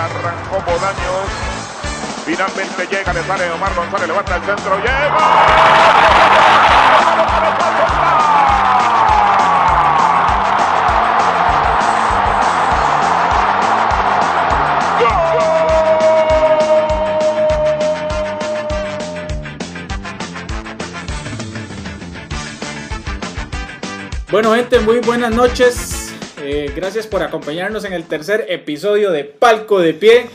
Izquierda, arrancó Bodaños. Finalmente llega, le sale Omar González, levanta el centro, llega. Bueno, gente, muy buenas noches. Eh, gracias por acompañarnos en el tercer episodio de Palco de Pie,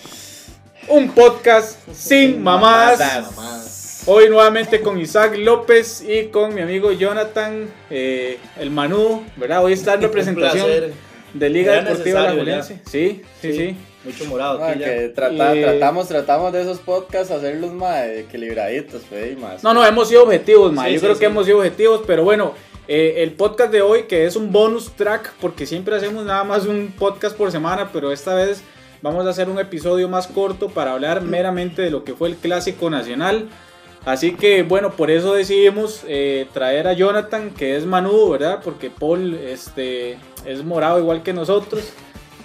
un podcast sin mamás. Hoy nuevamente con Isaac López y con mi amigo Jonathan, eh, el Manu, ¿verdad? Hoy está en representación de Liga Era Deportiva La Julense. Sí, sí, sí. Mucho morado Ah, aquí ya. que trata- Y- tratamos, tratamos de esos podcasts hacerlos más equilibraditos, pues, y más. No, no, hemos sido objetivos, ma. Sí, Yo sí, creo sí. que hemos sido objetivos, pero bueno, eh, el podcast de hoy, que es un bonus track, porque siempre hacemos nada más un podcast por semana, pero esta vez vamos a hacer un episodio más corto para hablar meramente de lo que fue el Clásico Nacional. Así que bueno, por eso decidimos eh, traer a Jonathan, que es Manu, ¿verdad? Porque Paul este, es morado igual que nosotros.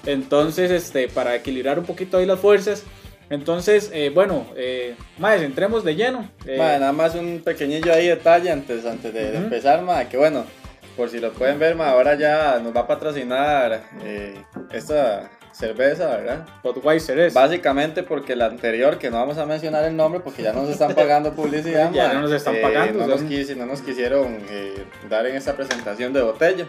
Entonces, este, para equilibrar un poquito ahí las fuerzas. Entonces, eh, bueno, eh, más entremos de lleno. Eh, Ma, nada más un pequeñillo ahí detalle antes, antes de, de Ujú. empezar, ma, que bueno, por si lo pueden ver, ma, ahora ya nos va a patrocinar eh, esta cerveza, ¿verdad? Budweiser es. Básicamente porque la anterior, que no vamos a mencionar el nombre porque ya nos están pagando publicidad, Ya no nos están eh, pagando, No nos, quis- no nos quisieron eh, dar en esta presentación de botella.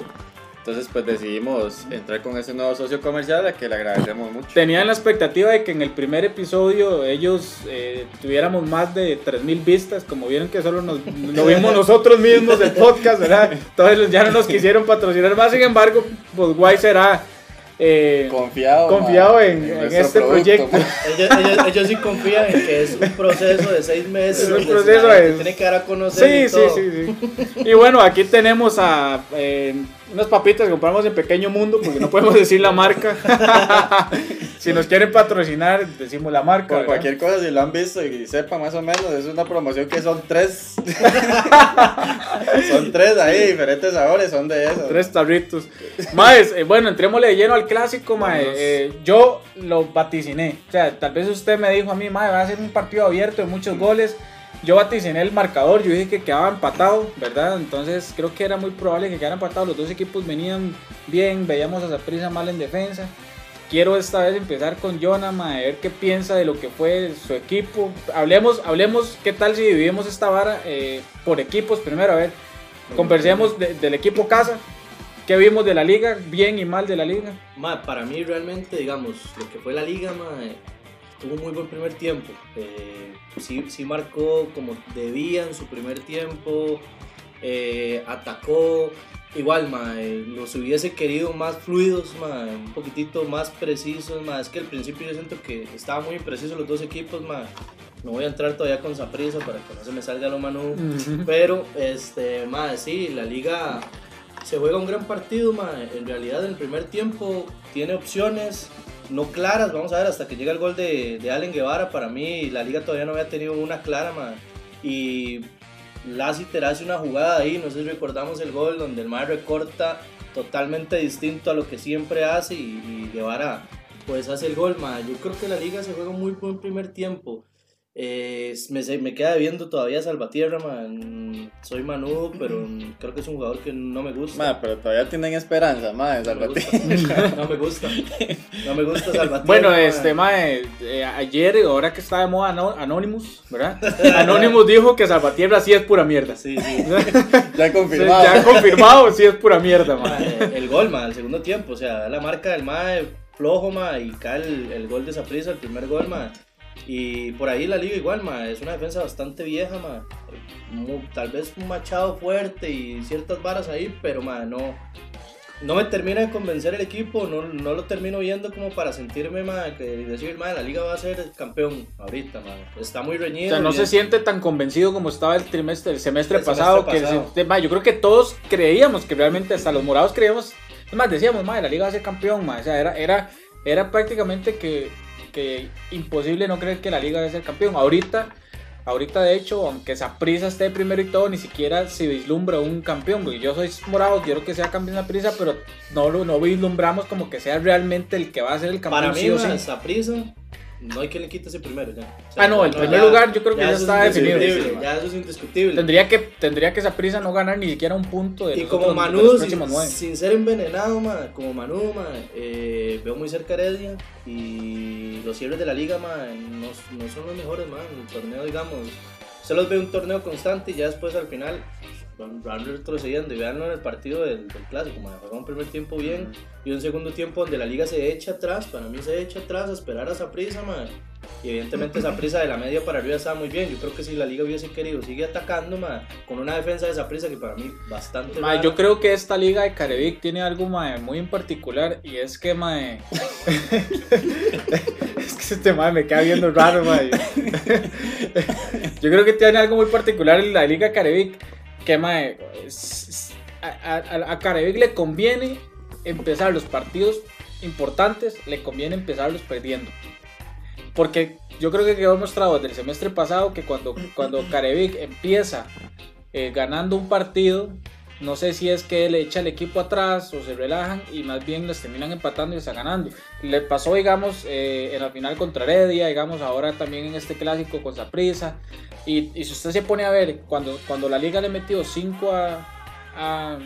Entonces pues decidimos entrar con ese nuevo socio comercial a que le agradecemos mucho. Tenían la expectativa de que en el primer episodio ellos eh, tuviéramos más de 3.000 vistas, como vieron que solo nos, lo vimos nosotros mismos del podcast, ¿verdad? Entonces ya no nos quisieron patrocinar más, sin embargo, Budweiser ha eh, Confiado, confiado en, en este producto, proyecto. Ellos, ellos- ellos sí confían en que es un proceso de seis meses. Es un proceso de- Tiene que dar a conocer. Sí, y sí, todo. sí, sí. Y bueno, aquí tenemos a eh, unas papitas que compramos en Pequeño Mundo, porque no podemos decir la marca. si nos quieren patrocinar, decimos la marca. Cualquier cosa, si lo han visto y sepan más o menos, es una promoción que son tres. son tres ahí, diferentes sabores, son de esos. Tres tarritos. Maes, eh, bueno, entrémosle de lleno al clásico, mae. Eh, yo lo vaticiné. O sea, tal vez usted me dijo a mí, mae, va a ser un partido abierto de muchos goles. Yo vaticiné el marcador, yo dije que quedaba empatado, ¿verdad? Entonces creo que era muy probable que quedara empatado. Los dos equipos venían bien, veíamos a Zaprisa mal en defensa. Quiero esta vez empezar con Jonah, mae, a ver qué piensa de lo que fue su equipo. Hablemos, hablemos qué tal si dividimos esta vara eh, por equipos primero, a ver. Conversemos de- del equipo casa. ¿Qué vimos de la liga? Bien y mal de la liga. Ma, para mí realmente, digamos, lo que fue la liga, ma, tuvo un muy buen primer tiempo. Eh, sí, sí marcó como debía en su primer tiempo, eh, atacó. Igual, ma, eh, los hubiese querido más fluidos, un poquitito más precisos. Es que al principio yo siento que estaban muy imprecisos los dos equipos. No voy a entrar todavía con Saprisa para que no se me salga lo mano. Pero, este, sí, la liga se juega un gran partido. En realidad, en el primer tiempo tiene opciones no claras. Vamos a ver hasta que llega el gol de, de Allen Guevara. Para mí, la liga todavía no había tenido una clara. Y Lassiter hace una jugada ahí. No sé si recordamos el gol donde el mar recorta totalmente distinto a lo que siempre hace. Y, y Guevara, pues hace el gol, ma. Yo creo que la liga se juega muy buen primer tiempo. Eh, me, se- me queda viendo todavía Salvatierra, man. Soy Manu, pero creo que es un jugador que no me gusta. Ma, pero todavía tienen esperanza, ma, de no, me Salvatierra. gusta. no me gusta. No me gusta Salvatierra. Bueno, man. este, mae, eh, ayer, ahora que está de moda Ano- Anonymous, ¿verdad? Anonymous dijo que Salvatierra sí es pura mierda. Sí, sí. Ya confirmado. Ya confirmado, sí es pura mierda, Ma, mae. eh, el gol, ma, el segundo tiempo. O sea, la marca del MAE flojo, ma, y cae el, el gol de Saprissa, el primer gol, ma. Y por ahí la liga igual, ma, es una defensa bastante vieja, ma. Tal vez un machado fuerte y ciertas varas ahí, pero ma, no, no me termina de convencer el equipo, no, no lo termino viendo como para sentirme, ma, que decir, ma, la liga va a ser campeón ahorita, ma. Está muy O reñido. sea, no se siente tan convencido como estaba el trimestre, el semestre El semestre pasado. pasado. Que mae, yo creo que todos creíamos que realmente hasta los morados creíamos. Es más, decíamos, madre, la liga va a ser campeón, mae. O sea, era, era, era prácticamente que, que imposible no creer que la liga a ser campeón. Ahorita Ahorita, de hecho, aunque prisa esté primero y todo, ni siquiera se vislumbra un campeón. Yo soy morado, quiero que sea campeón prisa, pero no lo no vislumbramos como que sea realmente el que va a ser el campeón. Para mí, sí Saprisa no hay que le quite ese primero ya. ah, no, el primer lugar yo creo que ya, está definido. Ya eso es indiscutible. Tendría que, tendría que esa prisa no ganar ni siquiera un punto de Y como Manu, sin, ser envenenado, como Manu, eh, veo muy cerca Heredia y los cierres de la liga, no, no, son los mejores, man. El torneo, digamos, se los ve un torneo constante y ya después al final van retrocediendo y veanlo en el partido del, clásico, man, juega un primer tiempo bien y un segundo tiempo donde la liga se echa atrás, para mí se echa atrás a esperar a esa prisa, man. Y evidentemente esa prisa de la media para arriba está muy bien. Yo creo que si la liga hubiese querido, sigue atacando, man, con una defensa de esa prisa que para mí bastante Yo creo que esta liga de Carevic tiene algo man, muy en particular y es que, man, es que este man me queda viendo raro, man. yo creo que tiene algo muy particular en la liga Carevic que mae, a, a, a le conviene empezar los partidos importantes, le conviene empezarlos perdiendo. Porque yo creo que quedó mostrado desde el semestre pasado que cuando, cuando Carevic empieza eh, ganando un partido, no sé si es que le echa el equipo atrás o se relajan y más bien les terminan empatando y está ganando. Le pasó, digamos, eh, en la final contra Heredia, digamos, ahora también en este clásico con Zaprisa. Y, y, si usted se pone a ver, cuando, cuando la liga le metió 5 a, a,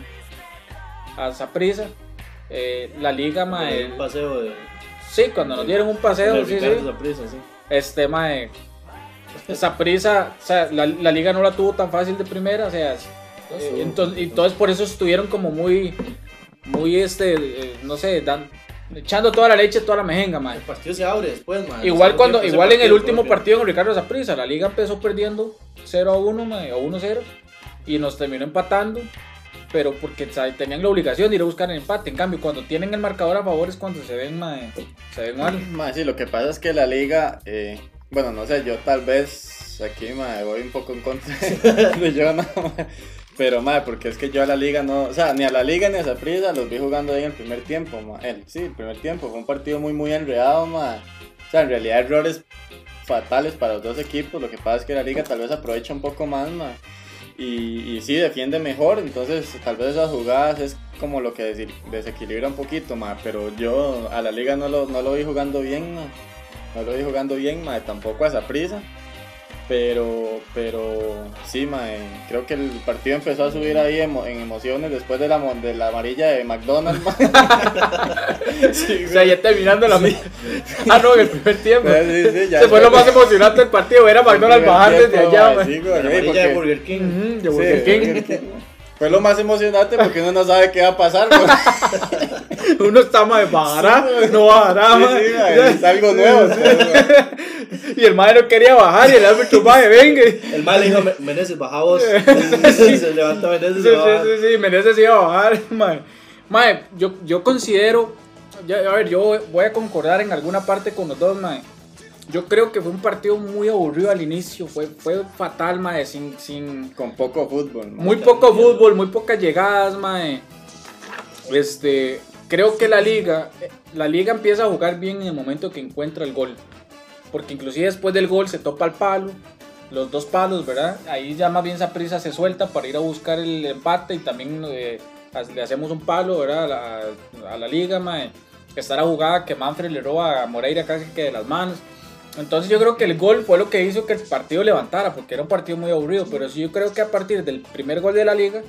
a Zaprisa, eh, la liga, mae. Un paseo de. Sí, cuando nos dieron un paseo, sí, sí. sí. Este, mae. Zaprisa, o sea, la, la liga no la tuvo tan fácil de primera, o sea eh, entonces, entonces por eso estuvieron como muy, muy este, eh, no sé, dan, echando toda la leche, toda la mejenga, man. El partido se abre después, man. Igual cuando, igual en el último partido con Ricardo Zaprisa, la liga empezó perdiendo 0 a 1, man, o 1 0 y nos terminó empatando. Pero porque tenían la obligación de ir a buscar el empate. En cambio, cuando tienen el marcador a favor es cuando se ven, man, se ven mal. sí, lo que pasa es que la liga, eh, bueno, no sé, yo tal vez aquí me voy un poco en contra de no, pero, madre, porque es que yo a la liga no, o sea, ni a la liga ni a esa prisa los vi jugando ahí en el primer tiempo, El, sí, el primer tiempo, fue un partido muy, muy enredado, madre. O sea, en realidad errores fatales para los dos equipos, lo que pasa es que la liga tal vez aprovecha un poco más, madre. Y, y sí, defiende mejor, entonces tal vez esas jugadas es como lo que desequilibra un poquito, madre. Pero yo a la liga no lo, no lo vi jugando bien, madre. No lo vi jugando bien, madre, tampoco a esa prisa. Pero, pero sí, mae, creo que el partido empezó a subir ahí en emociones después de la, de la amarilla de McDonald's. sí, o sea, ya terminando la Ah, no, en el primer tiempo. Sí, sí, ya Se fue lo más emocionante del partido, era McDonald's bajar desde allá. Sí, la amarilla de Burger King. de Burger King. Fue lo más emocionante porque uno no sabe qué va a pasar. uno está más de bajará, no bajará. Sí, es algo nuevo. y el madre no quería bajar y el árbitro madre venga. El madre le dijo, Meneses, baja vos. se levanta Meneses sí, sí, sí, sí, Meneses iba a bajar. Madre, madre yo, yo considero, a ver, yo voy a concordar en alguna parte con los dos, madre yo creo que fue un partido muy aburrido al inicio, fue, fue fatal, mae, sin, sin... Con poco fútbol. Muy poco fútbol, muy pocas llegadas, mae. Este, creo que la liga, la liga empieza a jugar bien en el momento que encuentra el gol. Porque inclusive después del gol se topa el palo, los dos palos, ¿verdad? Ahí ya más bien esa prisa se suelta para ir a buscar el empate y también eh, le hacemos un palo, ¿verdad? A la, a la liga, mae. Está la jugada que Manfred le roba a Moreira casi que de las manos. Entonces yo creo que el gol fue lo que hizo que el partido levantara, porque era un partido muy aburrido, pero sí yo creo que a partir del primer gol de la liga,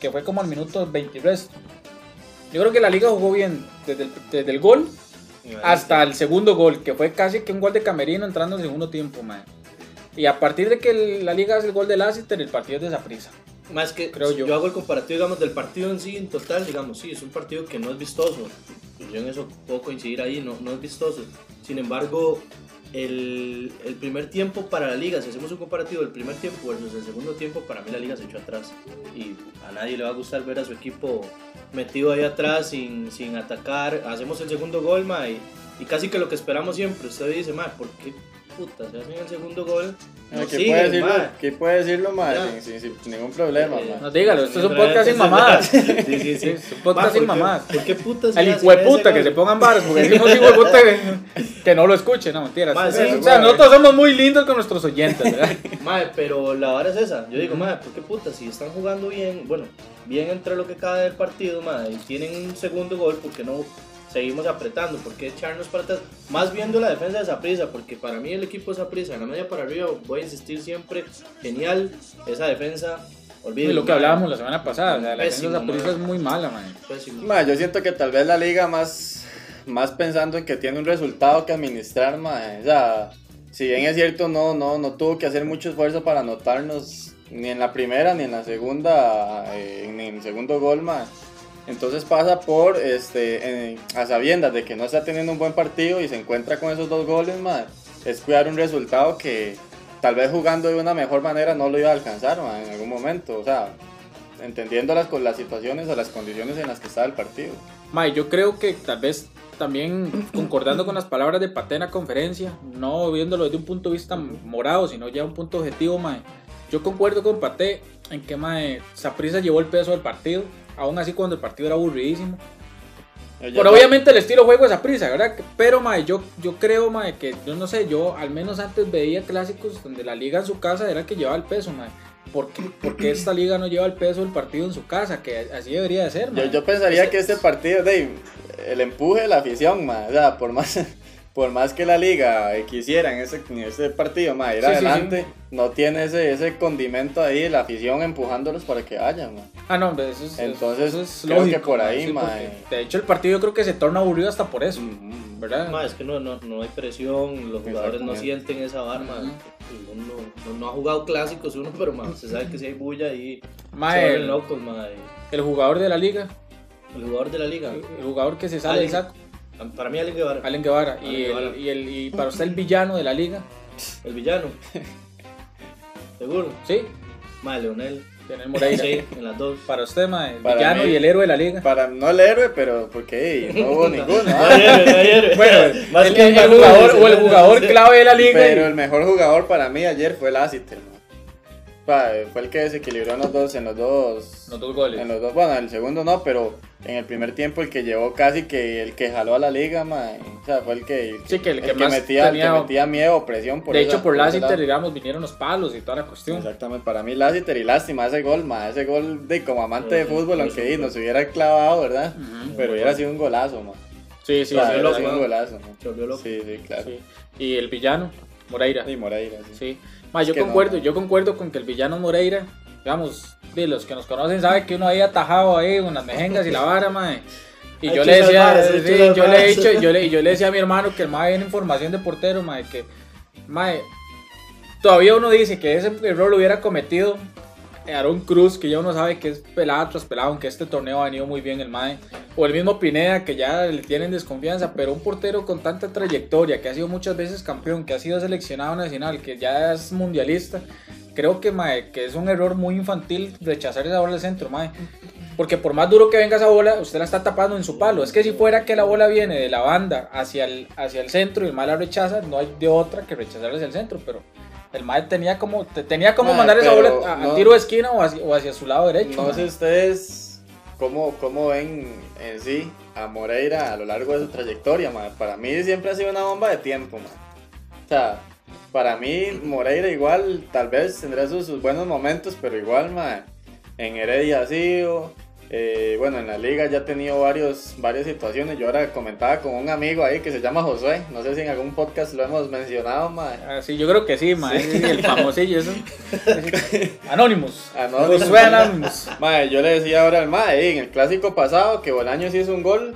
que fue como al minuto 23, yo creo que la liga jugó bien desde el, gol hasta el segundo gol, que fue casi que un gol de Camerino entrando en el segundo tiempo, man. Y a partir de que la liga hace el gol de Lassiter, el partido es de prisa. Más que creo yo. yo hago el comparativo, digamos, del partido en sí, en total, digamos, sí, es un partido que no es vistoso. Yo en eso puedo coincidir ahí, no, no es vistoso. Sin embargo, el, el, primer tiempo para la liga, si hacemos un comparativo del primer tiempo versus el segundo tiempo, para mí la liga se echó atrás. Y a nadie le va a gustar ver a su equipo metido ahí atrás sin, sin atacar. Hacemos el segundo gol, ma, y, y, casi que lo que esperamos siempre. Usted dice, ma, ¿por qué, puta, se hacen el segundo gol. Ah, no ¿Qué siguen, puede decirlo? ¿Qué puede decirlo. Sin, sin- sin ningún problema, Eh. No, dígalo, esto es un podcast sin mamadas. Sí, sí, sí. Es un podcast sin ¿por qué- mamadas. ¿Por qué puta se Al hacen hijo de ese puta que se pongan varas, porque decimos hijo de puta que, que no lo escuche, no mentiras. Ma, sí, o sea, nosotros somos muy lindos con nuestros oyentes, ¿verdad? Mae, pero la vara es esa. Yo digo, mae, ¿por qué puta? Si están jugando bien, bueno, bien entre lo que cabe del partido, mae, y tienen un segundo gol, ¿por qué no seguimos apretando? ¿Por qué echarnos para atrás? Más viendo la defensa de Saprissa, porque para mí el equipo de Saprissa, en la media para arriba, voy a insistir siempre, genial, esa defensa, Y olvídenlo. lo que hablábamos la semana pasada, o sea, la Pésimo, defensa de es muy mala, man. Ma, yo siento que tal vez la liga más, más pensando en que tiene un resultado que administrar, ma, o sea, si bien es cierto, no, no, no tuvo que hacer mucho esfuerzo para anotarnos ni en la primera ni en la segunda, eh, ni en el segundo gol, ma. Entonces pasa por, este, eh, a sabiendas de que no está teniendo un buen partido y se encuentra con esos dos goles, ma, es cuidar un resultado que tal vez jugando de una mejor manera no lo iba a alcanzar, en algún momento, o sea, entendiendo las, las situaciones o las condiciones en las que estaba el partido. Mae, yo creo que tal vez también concordando con las palabras de Pate en la conferencia, no viéndolo desde un punto de vista morado, sino ya un punto objetivo, mae. Yo concuerdo con Pate en que mae, Saprissa llevó el peso del partido, aún así cuando el partido era aburridísimo. Pero obviamente el estilo de juego es Saprissa, ¿verdad? Pero mae, yo, yo creo mae, que yo no sé, yo al menos antes veía clásicos donde la liga en su casa era el que llevaba el peso, mae. ¿Por qué, por qué esta liga no lleva el peso del partido en su casa? Que así debería de ser, Yo, mae. yo pensaría que este partido, de el empuje de la afición, ma, o sea, por más, por más que la liga eh, quisiera en ese, en ese partido, ma, ir Sí, sí, adelante, no tiene ese, ese condimento ahí, la afición empujándolos para que vayan, ma. Ah, no, hombre, eso es, Entonces, eso es creo que lógico, por mae, ahí, sí, mae. porque, De hecho, el partido yo creo que se torna aburrido hasta por eso, Ujú. ¿verdad? Ma, es que no, no, no hay presión, los jugadores no sienten esa barba. Ujú. Uno no, no ha jugado clásicos uno, pero ma, se sabe que si hay bulla ahí Mae, se locos, ma, y el jugador de la liga, El jugador de la liga. el jugador que se sale del saco, Para mí, Allen Guevara. Allen Guevara, Allen y, el, Guevara. y, el, y para usted el villano de la liga, El villano. Seguro. ¿sí? Ma, Leonel. Tener Moreira. Sí, en las dos. Para usted, mae, el Para villano mí- y el héroe de la liga. Para no el héroe, pero porque no hubo ninguno. No hay héroe, no héroe. Bueno, Más el, que el Manu, jugador, o el no, jugador no, clave de la liga. Pero y- el mejor jugador para mí ayer fue Lassiter, ma. Pa, Fue el que desequilibró en los dos, en los dos, Los dos goles. En los dos, bueno, el segundo no, pero en el primer tiempo el que llevó casi que el que jaló a la liga, ma, o sea, fue el que, el Sí, que el que más metía, el tenía- que metía miedo o presión por de esa- hecho, por ese Lassiter, digamos, vinieron los palos y toda la cuestión. Exactamente, para mí Lassiter y lástima ese gol, ma, ese gol de como amante de Sí, fútbol, sí, aunque sí. nos hubiera clavado, ¿verdad? Pero hubiera sido un golazo, ma. Sí, sí, O sea, sí, hubiera sido un golazo, ma. Se volvió loco. Sí, sí, claro. sí. Y el villano, Moreira. Y Moreira, sí. Sí. Ma, yo no, concuerdo, yo concuerdo con que el villano Moreira, digamos, de los que nos conocen saben que uno ahí atajado ahí unas mejengas y la vara, mae. Y yo le decía, ha sí, yo le he dicho, yo le, yo le decía a mi hermano que el mae viene en formación de portero, mae, que mae, todavía uno dice que ese error lo hubiera cometido Aaron Cruz, que ya uno sabe que es pelada tras pelada, aunque este torneo ha venido muy bien el mae, o el mismo Pineda, que ya le tienen desconfianza, pero un portero con tanta trayectoria, que ha sido muchas veces campeón, que ha sido seleccionado nacional, que ya es mundialista, creo que, mae, que es un error muy infantil rechazar esa bola al centro, mae. Porque por más duro que venga esa bola, usted la está tapando en su palo. Es que si fuera que la bola viene de la banda hacia el, hacia el centro y el mae la rechaza, no hay de otra que rechazarla hacia el centro, pero... El mae tenía como, te- tenía como Mae, mandar esa bola a, a no- tiro de esquina o hacia, o hacia su lado derecho. No mae. sé ustedes cómo, cómo ven en sí a Moreira a lo largo de su trayectoria, ma. Para mí siempre ha sido una bomba de tiempo, ma. O sea, para mí Moreira igual tal vez tendrá sus, sus buenos momentos, pero igual, ma, en Heredia ha sido. eh, bueno, en la liga ya ha tenido varios, varias situaciones. Yo ahora comentaba con un amigo ahí que se llama Josué. No sé si en algún podcast lo hemos mencionado, ma. Ah, sí, yo creo que sí, mae. sí, el famosillo, eso. Anonymous. Anonymous. Josué Anonymous. Mae, yo le decía ahora al Mae, en el clásico pasado, que Bolaños hizo un gol,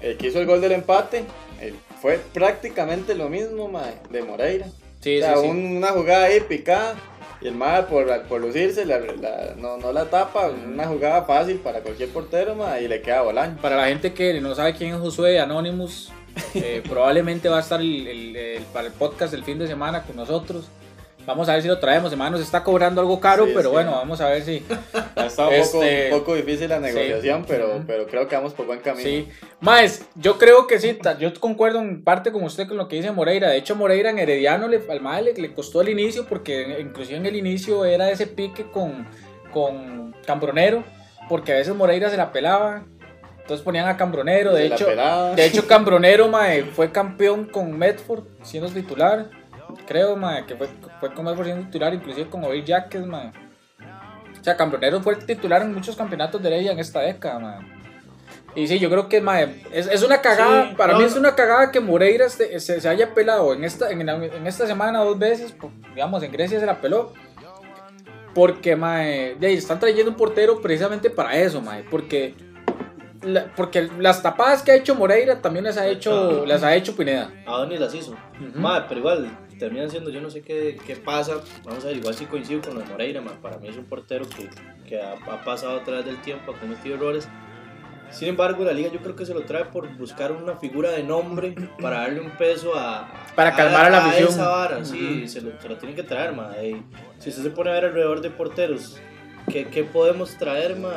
el que hizo el gol del empate, eh, fue prácticamente lo mismo, Mae, de Moreira. Sí, o sea, sí, sí. un- una jugada ahí picada, y el Mae, por, por lucirse, la- la- no, no la tapa, una jugada fácil para cualquier portero, Mae, y le queda Bolaños. Para la gente que no sabe quién es Josué Anonymous, eh, probablemente va a estar el- el- el- para el podcast del fin de semana con nosotros. Vamos a ver si lo traemos. Además nos está cobrando algo caro, Sí, pero sí. bueno, vamos a ver si... Ha estado un, poco, Este- un poco difícil la negociación, pero, Ujú. pero creo que vamos por buen camino. Sí. Más, yo creo que sí, yo concuerdo en parte con usted con lo que dice Moreira. De hecho, Moreira en Herediano le, al mae le, le costó el inicio, porque inclusive en el inicio era ese pique con, con Cambronero, porque a veces Moreira se la pelaba. Entonces ponían a Cambronero. De hecho, de hecho Cambronero mae, fue campeón con Medford siendo titular. Creo mae, que fue, fue con Medford siendo titular, inclusive con Ovil Jaques. Mae. O sea, Cambronero fue titular en muchos campeonatos de Heredia en esta década. Mae. Y sí, yo creo que mae, es, es una cagada, Sí, para no, mí es una cagada que Moreira se, se- se haya pelado en esta, en, en esta semana dos veces, digamos, en Grecia se la peló. Porque, mae, están trayendo un portero precisamente para eso, mae, porque, la- porque las tapadas que ha hecho Moreira también las ha hecho, las ha hecho Pineda. A Donny las hizo. Ujú. Madre, pero igual terminan siendo, yo no sé qué, qué pasa. Vamos a ver, igual sí coincido con lo de Moreira, ma. Para mí es un portero que, que ha, ha pasado a través del tiempo, ha cometido errores. Sin embargo, la liga yo creo que se lo trae por buscar una figura de nombre para darle un peso a. Para calmar a la afición. esa vara, sí, Ujú. se, lo, se lo tienen que traer, ma. Y si usted se pone a ver alrededor de porteros, ¿qué, qué podemos traer, ma?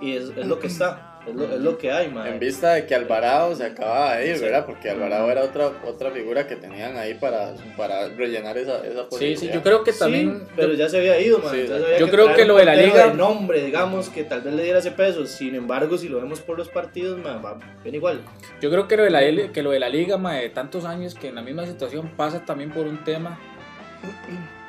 Y es, es lo que está, es lo, es lo que hay, ma. En vista de que Alvarado se acaba de ir, ¿verdad? Porque Alvarado era otra, otra figura que tenían ahí para, para rellenar esa, esa Sí, posición. sí, yo creo que Sí, también... pero ya se había ido, man. Sí, había yo creo traer que lo de la liga- de nombre, digamos, que tal vez le diera ese peso. Sin embargo, si lo vemos por los partidos, man, va bien igual. Yo creo que lo de la, que lo de la liga, mae, de tantos años que en la misma situación pasa también por un tema.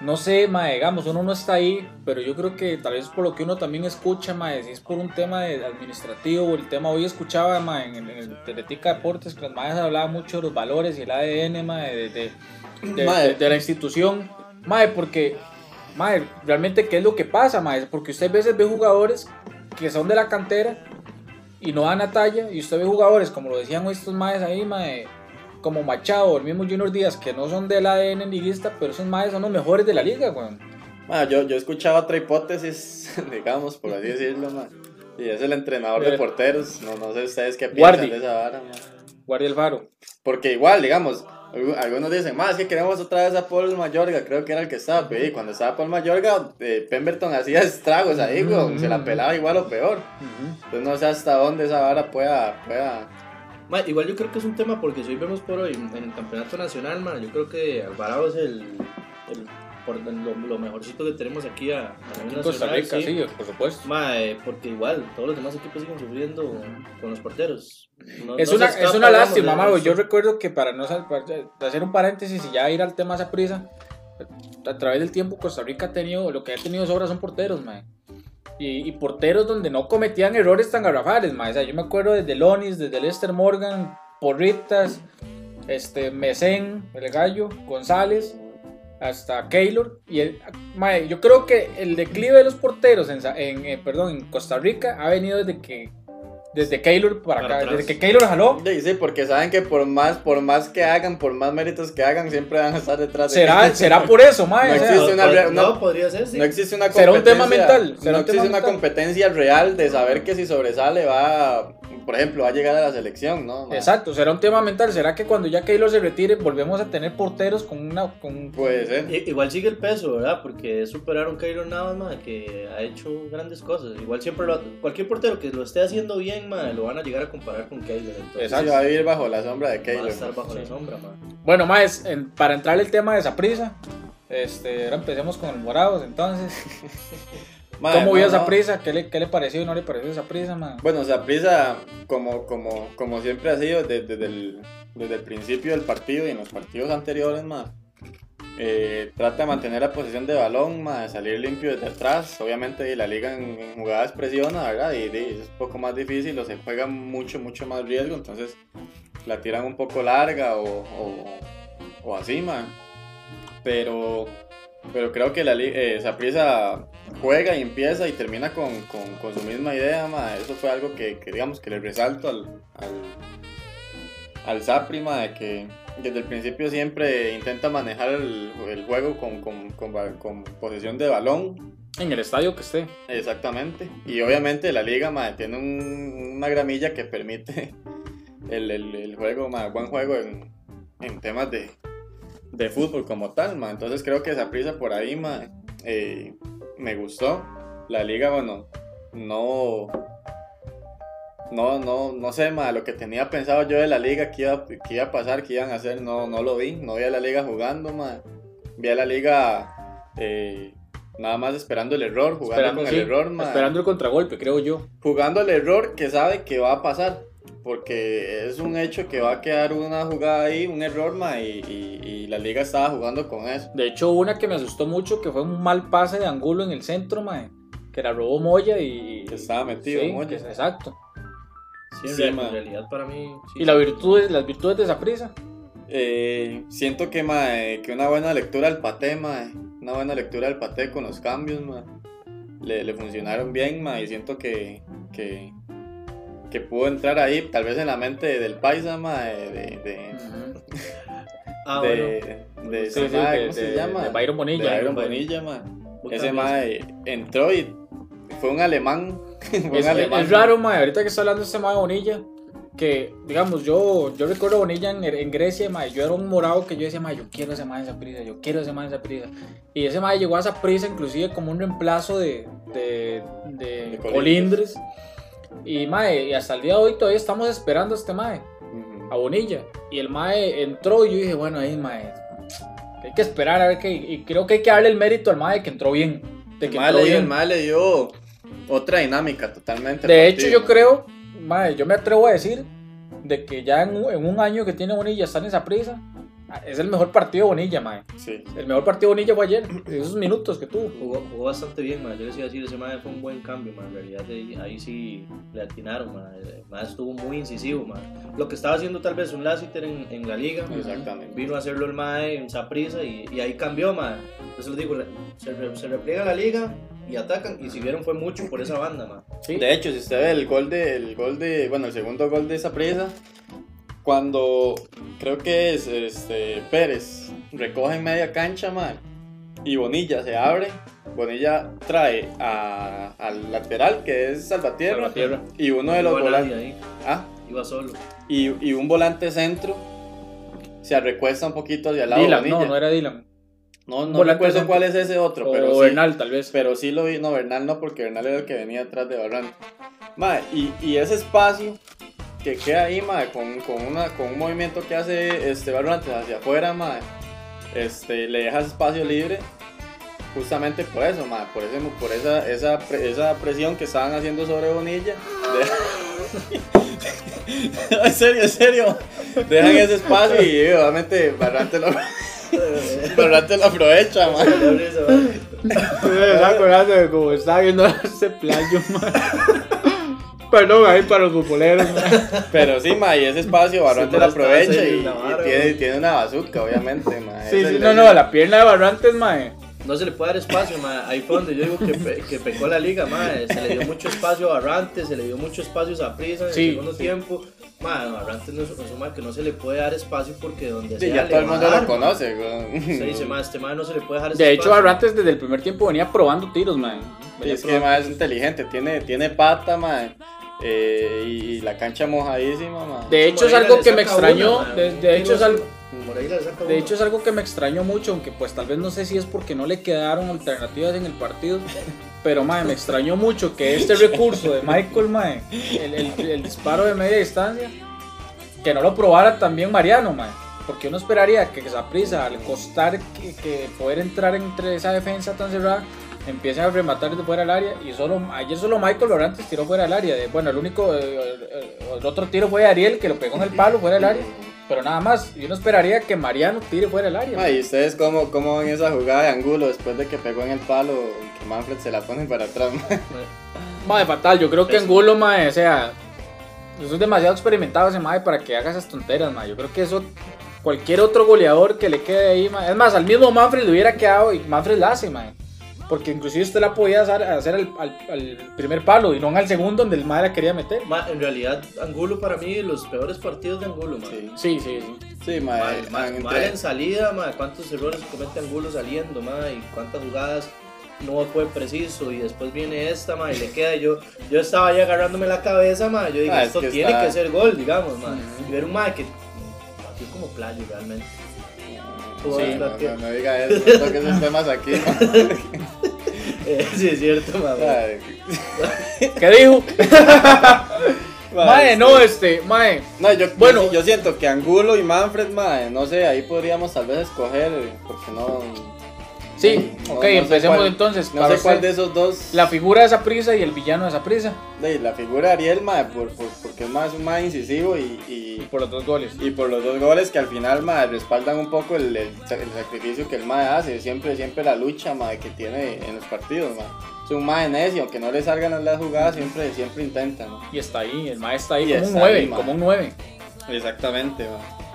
No sé, mae, digamos, uno no está ahí, pero yo creo que tal vez por lo que uno también escucha, mae, si es por un tema de administrativo, el tema hoy escuchaba, mae, en, el- en el Teletica Deportes, que los maes hablaban mucho de los valores y el ADN, mae, de, de, de- Mae. de- de la institución, mae, porque, mae, realmente, ¿qué es lo que pasa, mae? Porque usted a veces ve jugadores que son de la cantera y no dan la talla. Y usted ve jugadores, como lo decían hoy estos maes ahí, mae, como Machado, el mismo Junior Díaz, que no son del ADN liguista, pero esos maes son los mejores de la liga, weón. Ma, yo, yo escuchaba otra hipótesis, digamos, por así decirlo, ma. Y es el entrenador de Eh. porteros. No, no sé ustedes qué piensan Guardi. de esa vara, ma. Guardia el Faro. Porque igual, digamos, algu- algunos dicen, más que queremos otra vez a Paul Mayorga, creo que era el que estaba, y cuando estaba Paul Mayorga, eh, Pemberton hacía estragos ahí, Ujú, weón, se la ujú. pelaba igual o peor. Entonces no sé hasta dónde esa vara pueda, pueda Ma, igual yo creo que es un tema porque si hoy vemos por hoy en el campeonato nacional, man, yo creo que Alvarado es el, el- por lo, lo mejorcito que tenemos aquí a, a nivel Costa Rica, sí, por supuesto. Ma, eh, porque igual todos los demás equipos siguen sufriendo con los porteros. No- Es no una, escapa, es una lástima, Mago. Yo recuerdo que para no para hacer un paréntesis y ya ir al tema esa prisa, a través del tiempo Costa Rica ha tenido, lo que ha tenido sobra son porteros, mae. Y, y porteros donde no cometían errores tan garrafales, mae. O sea, yo me acuerdo desde Lonis, desde Lester Morgan, Porritas, este, Mesén, el gallo, González, hasta Keylor. Y el, yo creo que el declive de los porteros en, en, eh, perdón, en Costa Rica ha venido desde que desde Keylor para, Para acá, atrás. desde que Keylor jaló. Sí, sí, porque saben que por más, por más que hagan, por más méritos que hagan, siempre van a estar detrás de ¿Será, será por eso, mae. No o sea, existe una no, no- podría ser, sí. No existe una Será un tema competencia- mental, será no un tema existe una mental. competencia real de saber que si sobresale va, por ejemplo, va a llegar a la selección, ¿no? Exacto, será un tema mental. ¿Será que cuando ya Keylor se retire volvemos a tener porteros con una... Con... Puede ser. I- Igual sigue el peso, ¿verdad? Porque es superar a un Keylor Navas, ma, que ha hecho grandes cosas. Igual siempre lo, cualquier portero que lo esté haciendo bien, ma, lo van a llegar a comparar con Keylor. Entonces, Exacto. Va a vivir bajo la sombra de va a Keylor. estar bajo Sí. la sombra, ma. Bueno, más para entrar el tema de esa prisa, este, ahora empecemos con los morados. Entonces, Ma, ¿cómo vio esa prisa? ¿Qué le, ¿Qué le pareció y no le pareció esa prisa, man? Bueno, Saprissa, como, como, como siempre ha sido desde, desde el, desde el principio del partido y en los partidos anteriores, ma, eh, trata de mantener la posición de balón, ma, de salir limpio desde atrás. Obviamente y la liga en, en jugadas presiona, ¿verdad? Y, y es un poco más difícil o se juega mucho, mucho más riesgo. Entonces la tiran un poco larga o, o, o así, ma. Pero, pero creo que la li- eh, juega y empieza y termina con, con, con su misma idea, ma. Eso fue algo que, que, digamos que le resalto al, al, Sapri, ma, de que desde el principio siempre intenta manejar el, el juego con, con posesión de balón. En el estadio que esté. Exactamente. Y obviamente la liga ma, tiene un- una gramilla que permite el, el, el juego, ma, buen juego en, en temas de, de fútbol como tal, ma. Entonces creo que esa prisa por ahí, ma, eh, me gustó. La liga, bueno, no. No, no, no sé, ma, lo que tenía pensado yo de la liga, que iba, que iba a pasar, que iban a hacer, no, no lo vi. No vi a la liga jugando, ma. Vi a la liga eh, nada más esperando el error, jugando Esperando, con sí, el error, ma. esperando el contragolpe, creo yo. Jugando el error que sabe que va a pasar. Porque es un hecho que va a quedar una jugada ahí, un error, ma, y, y- y la liga estaba jugando con eso. De hecho, una que me asustó mucho, que fue un mal pase de Angulo en el centro, mae, que la robó Moya y... Que estaba metido, Sí, Moya. que exacto. Sí, en, Sí, real- ma. en realidad para mí. sí, Y las sí. virtudes, las virtudes de esa prisa. Eh, siento que, mae, que una buena lectura del paté, mae, una buena lectura del paté con los cambios, mae, le, le funcionaron bien, mae, y siento que, que, que pudo entrar ahí, tal vez en la mente del paisa, mae, de, de, Ah, bueno. de, de Sí, ese sí, mae, de- ¿cómo se de- llama? de Byron Bonilla. De Byron Bonilla. Boca Ese mae entró y fue un alemán. fue un Es, alemán. es raro, mae, ahorita que está hablando este mae Bonilla, que, digamos, yo, yo recuerdo a Bonilla en, en Grecia, mae, yo era un morado que yo decía, mae, yo quiero ese mae en esa prisa, yo quiero ese mae en esa prisa. Y ese mae llegó a esa prisa inclusive como un reemplazo de, de, de, De Colindres. Colindres. Y, mae, y hasta el día de hoy todavía estamos esperando a este mae. A Bonilla. Y el Mae entró y yo dije, bueno, ahí Mae, hay que esperar a ver qué. Y creo que hay que darle el mérito al Mae que entró bien. De El que mae entró le dio- el bien. mae le dio otra dinámica totalmente. al De hecho, yo creo, Mae, yo me atrevo a decir de que ya en, un- en un año que tiene Bonilla estar en esa prisa, es el mejor partido de Bonilla, Mae. Sí. El mejor partido de Bonilla fue ayer, esos minutos que tuvo. Jugó, jugó bastante bien, man. Yo les iba a decir, ese madre fue un buen cambio, man. En realidad ahí, ahí sí le atinaron, man. El mae estuvo muy incisivo, man. Lo que estaba haciendo tal vez un Lassiter en, en la liga, Exactamente. vino a hacerlo el mae en Saprisa y, y ahí cambió, man. Entonces les digo, se, se repliega la liga y atacan y si vieron fue mucho por esa banda, man. Sí. De hecho, si usted ve el gol de, el gol de, bueno, el segundo gol de esa presa, cuando creo que es este Pérez recoge en media cancha, man, y Bonilla se abre, Bonilla trae a- al lateral que es Salvatierra, Salvatierra. y uno de los Iba volantes, ahí, ah, iba solo. y, y un volante centro se recuesta un poquito hacia el lado Dylan, Bonilla. no, no era Dylan. No, no recuerdo centro. cuál es ese otro, O pero sí. Bernal, tal vez. Pero sí lo vi, no, Bernal no, porque Bernal era el que venía atrás de Barrantes. Mae, y, y ese espacio que queda ahí, mae, con, con, una, con un movimiento que hace este Barrantes hacia afuera, mae, este, le deja ese espacio libre justamente por eso, mae, por, ese, por esa, esa, pre- esa presión que estaban haciendo sobre Bonilla. De- en serio, en serio. Dejan ese espacio y obviamente Barrantes lo, Barrantes lo aprovecha, mae. Me estaba acordando de cómo estaba viendo ese playo, man. Perdón, ahí para los futboleros, man. Pero sí, ma, y ese espacio Barrantes Sí, lo ma, está aprovecha y, Navarro. y tiene, tiene una bazooka, obviamente, ma. Sí, sí, no, no, la pierna de Barrantes, mae. No se le puede dar espacio, ma. ahí fue donde yo digo que, pe- que pecó la liga, ma. se le dio mucho espacio a Barrantes, se le dio mucho espacio a Prisa en Sí, el segundo sí. tiempo. Ma, Barrantes no es, un ma que no se le puede dar espacio porque donde Sí, sea ya le todo el mundo dar, lo ma. conoce, güey. Se dice, ma, este ma no se le puede dejar De hecho, espacio. Barrantes desde el primer tiempo venía probando tiros, mae. Y Venía es que, probando. ma, es inteligente, tiene, tiene pata, ma. Eh, y, y la cancha mojadísima, ma. De hecho, es algo que me extrañó. una. De, de hecho, es algo, de hecho, es algo que me extrañó mucho, aunque pues tal vez no sé si es porque no le quedaron alternativas en el partido. Pero, mae, me extrañó mucho que este recurso de Michael, mae, el, el- el disparo de media distancia, que no lo probara también Mariano, mae. Porque uno esperaría que esa prisa, al costar que, que poder entrar entre esa defensa tan cerrada, empiecen a rematar desde fuera del área. Y solo ayer solo Michael Lorantes tiró fuera del área. De- bueno, el único, eh, el otro tiro fue de Ariel, que lo pegó en el palo fuera del área. Pero nada más, y uno esperaría que Mariano tire fuera del área. Ma, ¿Y ustedes cómo, cómo ven esa jugada de Angulo después de que pegó en el palo y que Manfred se la pone para atrás? ma? Mae, fatal, yo creo que. Angulo, mae, o sea, eso es demasiado experimentado ese mae para que haga esas tonteras, mae. Yo creo que eso, cualquier otro goleador que le quede ahí, mae. Es más, al mismo Manfred le hubiera quedado y Manfred la hace, mae. Porque inclusive usted la podía hacer, al, al- al primer palo y no al segundo donde el mae la quería meter. Ma, en realidad, Angulo para mí, los peores partidos de Angulo, ma. Sí, Sí, sí, sí. sí, ma. Mal, ma, mal- entre- mal en salida, ma, cuántos errores comete Angulo saliendo, ma, y cuántas jugadas no fue preciso y después viene esta, ma, y le queda yo yo estaba ya agarrándome la cabeza, ma, yo dije, Ah, es esto que tiene está- que ser gol, digamos, ma. Y ver un ma que partido como playo realmente. Sí, Sí, no, que- no, no diga eso, no toques esos temas aquí. Eh, sí, es cierto, madre. Ay, ¿Qué dijo? ma, Mae, no, este, mae. No, yo, Bueno. yo, yo siento que Angulo y Manfred, mae, no sé, ahí podríamos tal vez escoger, porque no. Sí, ok, no empecemos cuál- entonces. No sé cuál usted, de esos dos. La figura de esa prisa y el villano de esa prisa. de la figura de Ariel, mae, por, por- porque es más más incisivo y, Y y, por los dos goles. y por los dos goles que al final, mae, respaldan un poco el, el sa- el sacrificio que el mae hace, siempre, siempre la lucha, mae, que tiene en los partidos, mae. Es un mae necio, aunque no le salgan las jugadas, siempre, siempre intenta, ¿no? Y está ahí, el mae está ahí Y como un está 9, ahí, mae. como un 9. Exactamente, ma.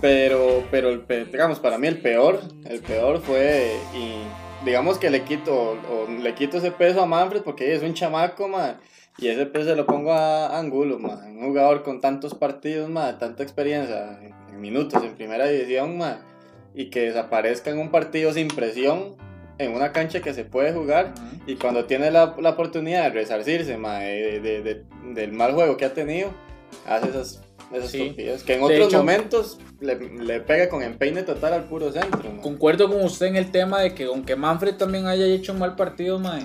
Pero, pero el digamos, para mí el peor, el peor fue, y digamos que le quito, o le quito ese peso a Manfred porque es un chamaco, ma, y ese peso se lo pongo a Angulo, ma, un jugador con tantos partidos, ma, tanta experiencia en, minutos en primera división, ma, y que desaparezca en un partido sin presión, en una cancha que se puede jugar, y cuando tiene la, la oportunidad de resarcirse ma, de, de- de- del mal juego que ha tenido, hace esas, esas Sí. Que en De otros hecho- momentos le, le pega con empeine total al puro centro. ma. Concuerdo con usted en el tema de que aunque Manfred también haya hecho un mal partido, mae,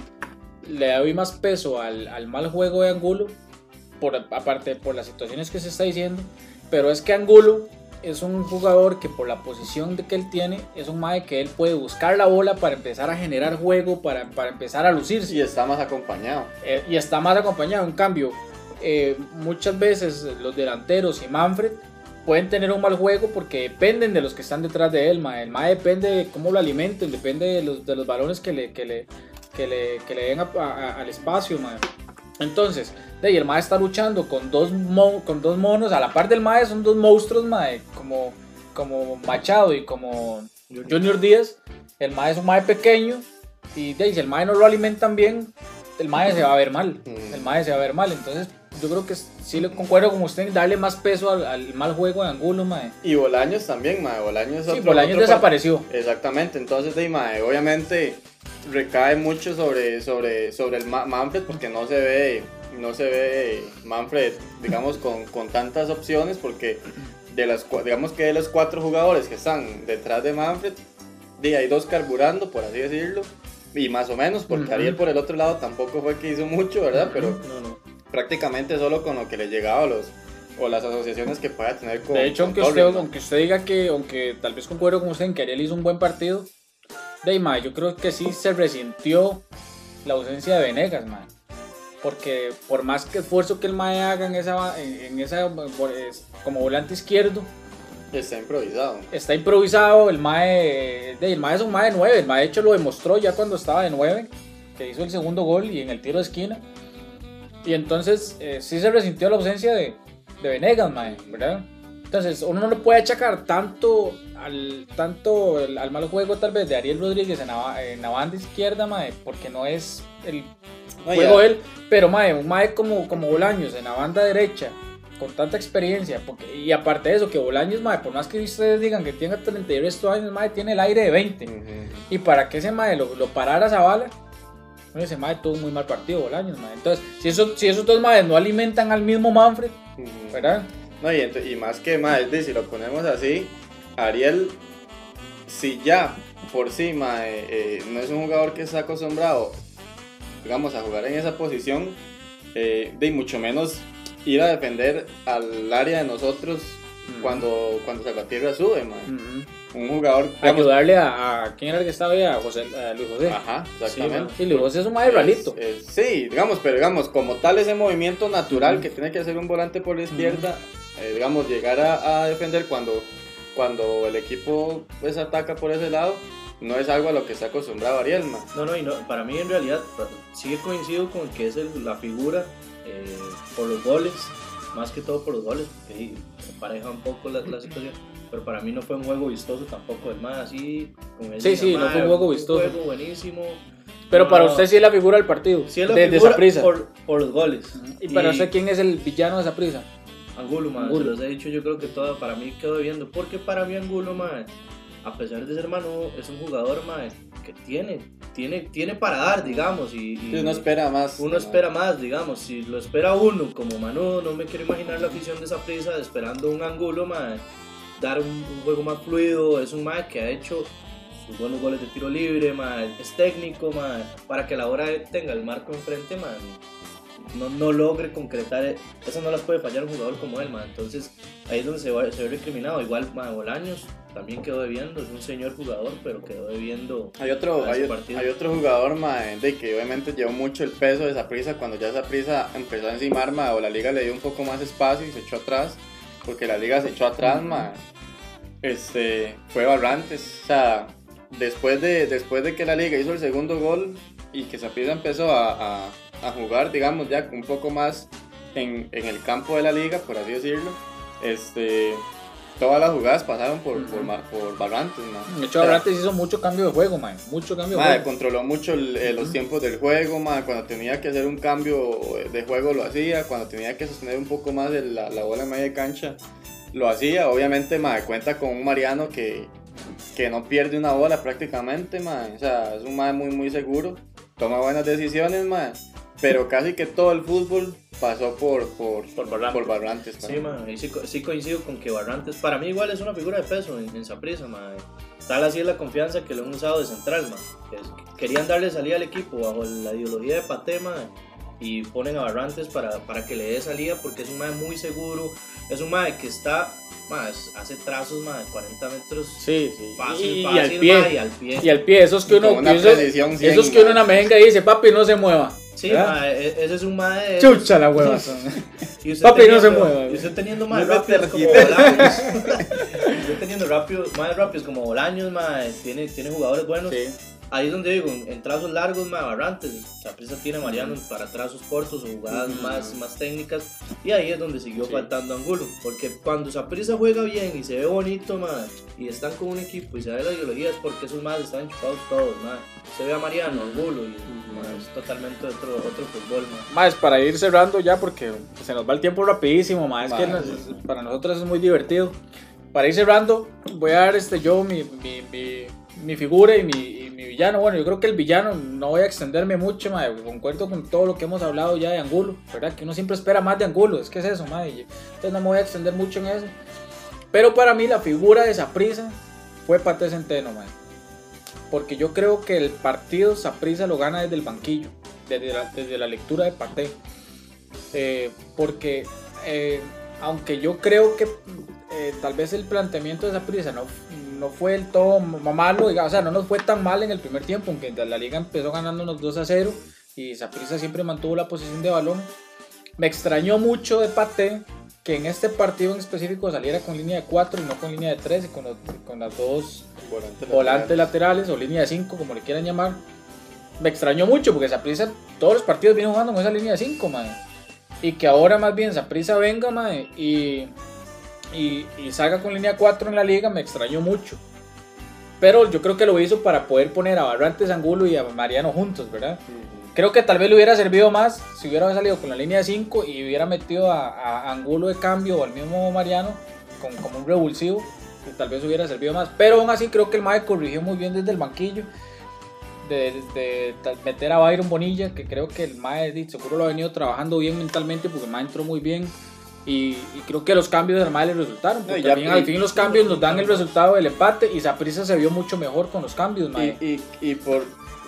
le doy más peso al, al mal juego de Angulo, por, aparte por las situaciones que se está diciendo, pero es que Angulo es un jugador que por la posición de que él tiene, es un mae que él puede buscar la bola para empezar a generar juego, para, para empezar a lucirse. Y está más acompañado. Eh, y está más acompañado. En cambio, eh, muchas veces los delanteros y Manfred pueden tener un mal juego porque dependen de los que están detrás de él. mae. El MAE depende de cómo lo alimenten, depende de los, de los balones que le, que le, que le, que le den a- a- al espacio. mae. Entonces, de ahí el MAE está luchando con dos, mo- con dos monos. A la par del MAE son dos monstruos, mae, como, como Machado y como Junior Díaz. El MAE es un MAE pequeño. Y de si el MAE no lo alimentan bien, el MAE se va a ver mal. Mm. El MAE se va a ver mal. Entonces, yo creo que sí le concuerdo con usted en darle más peso al, al mal juego de Angulo, mae. Y Bolaños también, ma. Bolaños, Sí, otro- Bolaños otro desapareció. par- Exactamente. Entonces, de, ma, obviamente recae mucho sobre, sobre, sobre el Ma- Manfred porque no se ve, no se ve Manfred, digamos, con, con tantas opciones porque de las, digamos que de los cuatro jugadores que están detrás de Manfred, de, hay dos carburando, por así decirlo. Y más o menos, porque. Ariel por el otro lado tampoco fue que hizo mucho, ¿verdad? Pero No, no. Prácticamente solo con lo que le llegaba a los o las asociaciones que pueda tener con De hecho, con aunque Torres, usted, ¿no? aunque usted diga que, aunque tal vez concuerdo con usted en que Ariel hizo un buen partido, de ahí, mae, yo creo que sí se resintió la ausencia de Venegas, mae. Porque por más que esfuerzo que el Mae haga en esa, en, esa es- como volante izquierdo, está improvisado. está improvisado, el Mae, de, el Mae es un Mae de 9, el Mae de hecho lo demostró ya cuando estaba de 9, que hizo el segundo gol y en el tiro de esquina. Y entonces eh, sí se resintió la ausencia de, de Venegas, Mae, ¿verdad? Entonces uno no le puede achacar tanto al, tanto el- al mal juego tal vez de Ariel Rodríguez en la, en la banda izquierda, Mae, porque no es el No, juego ya. él, pero Mae, un Mae como, como Bolaños en la banda derecha, con tanta experiencia, porque, y aparte de eso, que Bolaños, Mae, por más que ustedes digan que tenga 38 años, Mae, tiene el aire de 20. Ujú. Y para que ese Mae lo, lo parara Zavala, bueno, ese Mae tuvo un muy mal partido Bolaños, Mae. Entonces, si, eso, si esos dos Maes no alimentan al mismo Manfred, Ujú. ¿verdad? No, y, y más que más, si lo ponemos así, Ariel, si ya por sí ma, eh, no es un jugador que está acostumbrado, digamos, a jugar en esa posición, eh, de mucho menos ir a defender al área de nosotros cuando, cuando Salvatierra sube, ma. Ujú. Un jugador, digamos, Ayudarle a, a. ¿Quién era el que estaba ahí? A, José, a Luis José. Ajá, exactamente. Sí, Luis José es un es- sí, digamos, pero digamos, como tal ese movimiento natural que tiene que hacer un volante por la izquierda, eh, digamos, llegar a, a defender cuando, cuando el equipo pues ataca por ese lado, no es algo a lo que está acostumbrado Ariel, man. No, no, y no, para mí en realidad sigue coincido con que es el- la figura eh, por los goles, más que todo por los goles, porque ahí se pareja un poco la, la situación, pero para mí no fue un juego vistoso tampoco, es más así, el Sí, sí, no fue un juego vistoso. Un juego buenísimo. Pero No, para no, usted sí es la figura del partido. sí es la de, de figura por, por los goles. ¿Y para usted quién es el villano de Saprissa? Angulo, man, Angulo. se los he dicho, yo creo que todo para mí quedó viendo. Porque para mí Angulo, man, a pesar de ser hermano, es un jugador, man, que tiene, tiene, tiene para dar, digamos. Y, y uno espera más. uno ¿no? espera más, digamos. Si lo espera uno como Manu, no me quiero imaginar la afición de esa prisa esperando un Angulo, man. Dar un, un juego más fluido, es un mae que ha hecho sus buenos goles de tiro libre, mae, es técnico, mae, para que a la hora tenga el marco enfrente, mae, no, no logre concretar, eh, esas no las puede fallar un jugador como él, mae. entonces ahí es donde se, va, se ve recriminado, igual mae, Bolaños también quedó debiendo, es un señor jugador, pero quedó debiendo Hay otro, hay otro jugador mae, de que obviamente llevó mucho el peso de esa prisa cuando ya esa prisa empezó a encimar mae, o la liga le dio un poco más espacio y se echó atrás porque la liga se echó atrás mae, este fue Barrantes o sea después de después de que la liga hizo el segundo gol y que Saprissa empezó a, a- a jugar digamos ya un poco más en, en el campo de la liga por así decirlo este todas las jugadas pasaron por, por, Ma- por Barrantes mae. De hecho, Barrantes hizo mucho cambio de juego, man. Mucho cambio de juego. controló mucho el- eh, los tiempos del juego, madre, cuando tenía que hacer un cambio de juego lo hacía, cuando tenía que sostener un poco más el- la, la bola en media cancha lo hacía, obviamente madre, cuenta con un Mariano que, que no pierde una bola prácticamente, madre, o sea, es un madre muy muy seguro, toma buenas decisiones, madre, pero casi que todo el fútbol pasó por, por, Por Barrantes. por Barrantes, Sí, man, ahí sí, sí coincido con que Barrantes, para mí igual es una figura de peso en, en Saprissa, man. Tal así es la confianza que lo han usado de central, man. Querían darle salida al equipo bajo la ideología de Pate, man, y ponen a Barrantes para, para que le dé salida porque es un mae muy seguro, es un mae que está, man, es- hace trazos, man, de 40 metros Sí, sí. fácil, y, y fácil, al mae, pie. y al pie. Y al pie, esos que Y uno. una esos, precisión cien, esos que uno en la madre. mejenga dice, papi, no se mueva. Sí, e- ese es un mae de- Chucha la hueva. Y usted Papi, no se teniendo- mueva. Y usted teniendo más No rápidos como. Bolaños. usted teniendo rápido, más rápidos como Bolaños, mae, tiene, tiene jugadores buenos. Sí. Ahí es donde digo, en, trazos largos, más Barrantes. Saprissa tiene a Mariano para trazos cortos o jugadas más, más técnicas. Y ahí es donde siguió Sí. faltando Angulo. Porque cuando Saprissa juega bien y se ve bonito, mae, y están con un equipo y se ve la ideología, es porque esos más están chupados todos, mae. Se ve a Mariano, Angulo, y es totalmente otro, otro fútbol. Más para ir cerrando ya porque se nos va el tiempo rapidísimo, más es que nos- para nosotros es muy divertido. Para ir cerrando, voy a dar este yo mi, mi, mi, mi figura y mi, mi villano. Bueno, yo creo que el villano no voy a extenderme mucho, ma, concuerdo con todo lo que hemos hablado ya de Angulo, ¿verdad? Que uno siempre espera más de Angulo, es que es eso, ma, y entonces no me voy a extender mucho en eso. Pero para mí la figura de Saprisa fue Pate Centeno, ma. Porque yo creo que el partido Saprisa lo gana desde el banquillo, desde la, desde la lectura de Pate. Eh, porque eh, aunque yo creo que eh, tal vez el planteamiento de Saprisa no, no fue del todo malo, diga, o sea, no nos fue tan mal en el primer tiempo, aunque la liga empezó ganando unos 2 a 0 y Saprisa siempre mantuvo la posición de balón. Me extrañó mucho de Pate que en este partido en específico saliera con línea de 4 y no con línea de 3 y con, los- con las dos Volante volantes laterales o línea de 5, como le quieran llamar. Me extrañó mucho porque Saprissa todos los partidos viene jugando con esa línea de 5, mae. Y que ahora más bien Saprissa venga, mae, y, y, y salga con línea 4 en la liga, me extrañó mucho. Pero yo creo que lo hizo para poder poner a Barrantes, Angulo y a Mariano juntos, ¿verdad? Ujú. Creo que tal vez le hubiera servido más si hubiera salido con la línea de 5 y hubiera metido a, a Angulo de cambio o al mismo Mariano con, como un revulsivo, que tal vez hubiera servido más. Pero aún así creo que el Mae corrigió muy bien desde el banquillo. De, de- de meter a Byron Bonilla, que creo que el Mae seguro lo ha venido trabajando bien mentalmente porque el Mae entró muy bien. Y, y creo que los cambios del Mae le resultaron. Porque No, ya- al, fin, al fin los cambios nos dan el resultado del empate y Saprissa se vio mucho mejor con los cambios, Mae. Y, y, y por,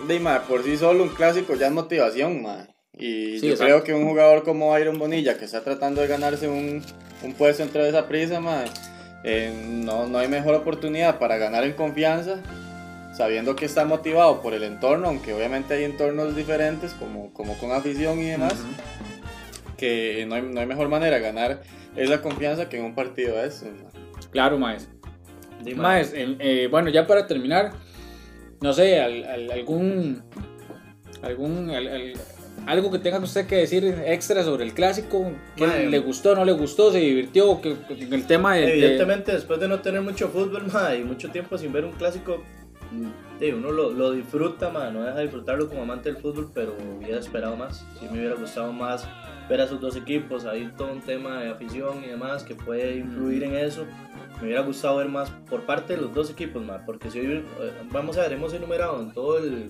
de, mae, por sí solo un clásico ya es motivación, mae. Y Sí, yo exacto. creo que un jugador como Byron Bonilla, que está tratando de ganarse un, un puesto entre esa prisa, mae, eh, no, no hay mejor oportunidad para ganar en confianza, sabiendo que está motivado por el entorno, aunque obviamente hay entornos diferentes, como, como con afición y demás, Ujú. Que no hay, no hay mejor manera de ganar esa confianza que en un partido de mae. Claro, Maes. Mae. Maes, eh, eh, bueno, ya para terminar, no sé, al- al- algún, algún, al- al- algo que tenga usted que decir extra sobre el clásico, que le gustó, no le gustó, se divirtió, que, que- el tema de, de- Evidentemente, después de no tener mucho fútbol, ma, y mucho tiempo sin ver un clásico, mm, sí, uno lo, lo disfruta, ma, no deja de disfrutarlo como amante del fútbol, pero hubiera esperado más. Sí me hubiera gustado más ver a esos dos equipos, hay todo un tema de afición y demás que puede influir en eso. Me hubiera gustado ver más por parte de los dos equipos, ma, porque si hoy, eh, vamos a ver, hemos enumerado en todo el,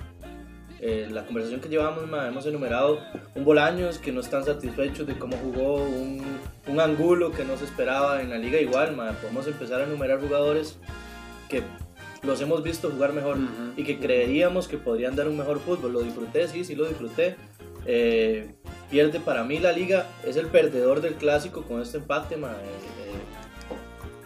eh, la conversación que llevamos, ma, hemos enumerado un Bolaños que no están satisfechos de cómo jugó, un, un Angulo que no se esperaba en la liga igual, ma, podemos empezar a enumerar jugadores que los hemos visto jugar mejor Ujú. y que creeríamos que podrían dar un mejor fútbol. Lo disfruté, sí, sí lo disfruté. Eh, pierde para mí la liga, es el perdedor del clásico con este empate, eh,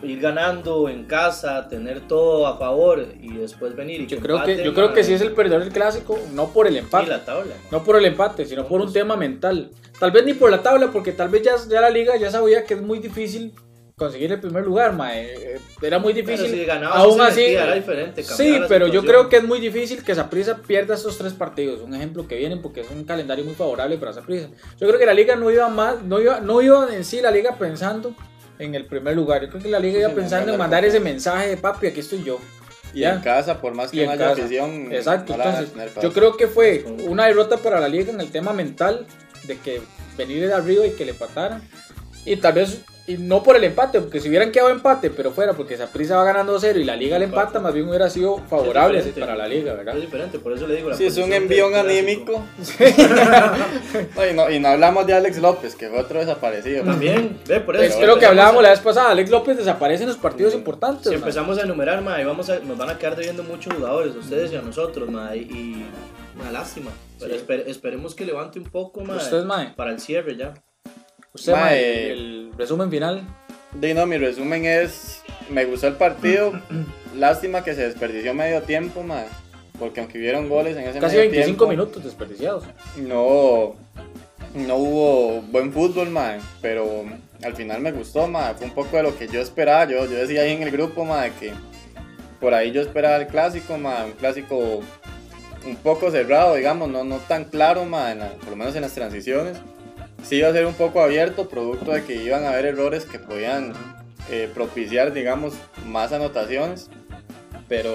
eh, ir ganando en casa, tener todo a favor y después venir y Yo que creo que, empate, yo creo que sí es el perdedor del clásico, no por el empate. la tabla. ma. No por el empate, sino por un tema mental. Tal vez ni por la tabla, porque tal vez ya, ya la liga ya sabía que es muy difícil conseguir el primer lugar, mae. Eh, Era muy Pero difícil. si ganaba, Aún así, metía, era diferente. Sí, pero yo creo que es muy difícil que Saprissa pierda estos tres partidos. Un ejemplo que vienen porque es un calendario muy favorable para Saprissa. Yo creo que la liga no iba más, no iba, no iba en sí la liga pensando en el primer lugar. Yo creo que la liga Sí, iba pensando en mandar ese mensaje de papi, aquí estoy yo. Y Ya. en casa, por más que en no haya afición, Exacto, no entonces yo creo que fue una derrota para la liga en el tema mental de que venir de arriba y que le empataran. Y tal vez, y no por el empate, porque si hubieran quedado empate, pero fuera porque Saprissa va ganando 0 y la liga le empata, más bien hubiera sido favorable para la liga, ¿verdad? Es diferente, por eso le digo. la Sí, es un envión anímico. No, y, no, y no hablamos de Alex López, que fue otro desaparecido. También, ve, por Es eso. que lo que hablábamos a- la vez pasada, Alex López desaparece en los partidos importantes. Si man. empezamos a enumerar, ma, y vamos a, nos van a quedar debiendo muchos jugadores, ustedes y a nosotros, ma, y, una lástima. Pero Sí. esper- esperemos que levante un poco, ma, Usted, para el cierre ya. Usted, mae, el resumen final. De no, mi resumen es, me gustó el partido, lástima que se desperdició medio tiempo, ma, porque aunque hubieron goles en ese Casi medio 25 tiempo, minutos desperdiciados. no, no hubo buen fútbol, ma, pero al final me gustó, ma, fue un poco de lo que yo esperaba, yo, yo decía ahí en el grupo, ma, de que por ahí yo esperaba el clásico, ma, un clásico un poco cerrado, digamos, no, no tan claro, ma, en la- por lo menos en las transiciones. Sí iba a ser un poco abierto, producto de que iban a haber errores que podían eh, propiciar, digamos, más anotaciones. Pero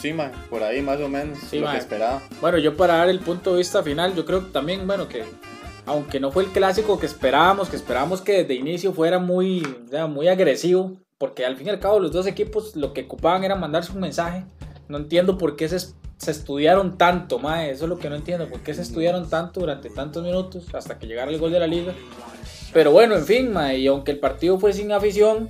sí, ma, por ahí más o menos Sí, lo que esperaba. Bueno, yo para dar el punto de vista final, yo creo también, bueno, que aunque no fue el clásico que esperábamos, que esperábamos que desde inicio fuera muy, o sea, muy agresivo, porque al fin y al cabo los dos equipos lo que ocupaban era mandarse un mensaje. No entiendo por qué se, se estudiaron tanto, mae, eso es lo que no entiendo, por qué se estudiaron tanto durante tantos minutos hasta que llegara el gol de la liga. Pero bueno, en fin, mae, y aunque el partido fue sin afición,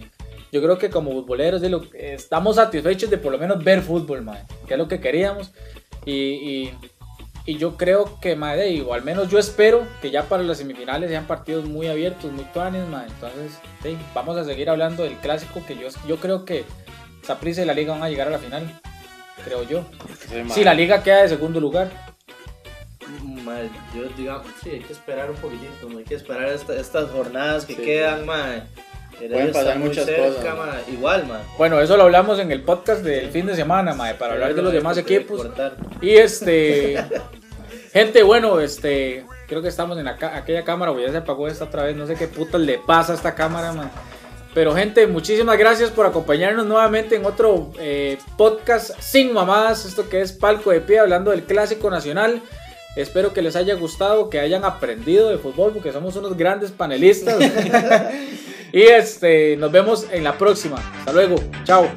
yo creo que como futboleros de lo, estamos satisfechos de por lo menos ver fútbol, mae, que es lo que queríamos. Y, y, y yo creo que, madre, y, o al menos yo espero que ya para las semifinales sean partidos muy abiertos, muy tuanes, madre. Entonces, sí, vamos a seguir hablando del clásico que yo, yo creo que Saprissa y la Liga van a llegar a la final. Creo yo. Sí, ma. Si la Liga queda de segundo lugar. Ma, yo digamos, sí, hay que esperar un poquitito, ma, hay que esperar esta- estas jornadas que Sí. quedan, ma. Heredia Pueden pasar muchas cerca, cosas, ma. Igual, ma. Bueno, eso lo hablamos en el podcast del fin de semana, madre, para hablar de los demás equipos. cortar. Y este. gente, bueno, este. Creo que estamos en la aquella cámara, o ya se apagó esta otra vez. No sé qué puta le pasa a esta cámara, man. Pero, gente, muchísimas gracias por acompañarnos nuevamente en otro eh, podcast sin mamadas. Esto que es Palco de Pie, hablando del clásico nacional. Espero que les haya gustado, que hayan aprendido de fútbol, porque somos unos grandes panelistas. y este, nos vemos en la próxima. Hasta luego. Chao.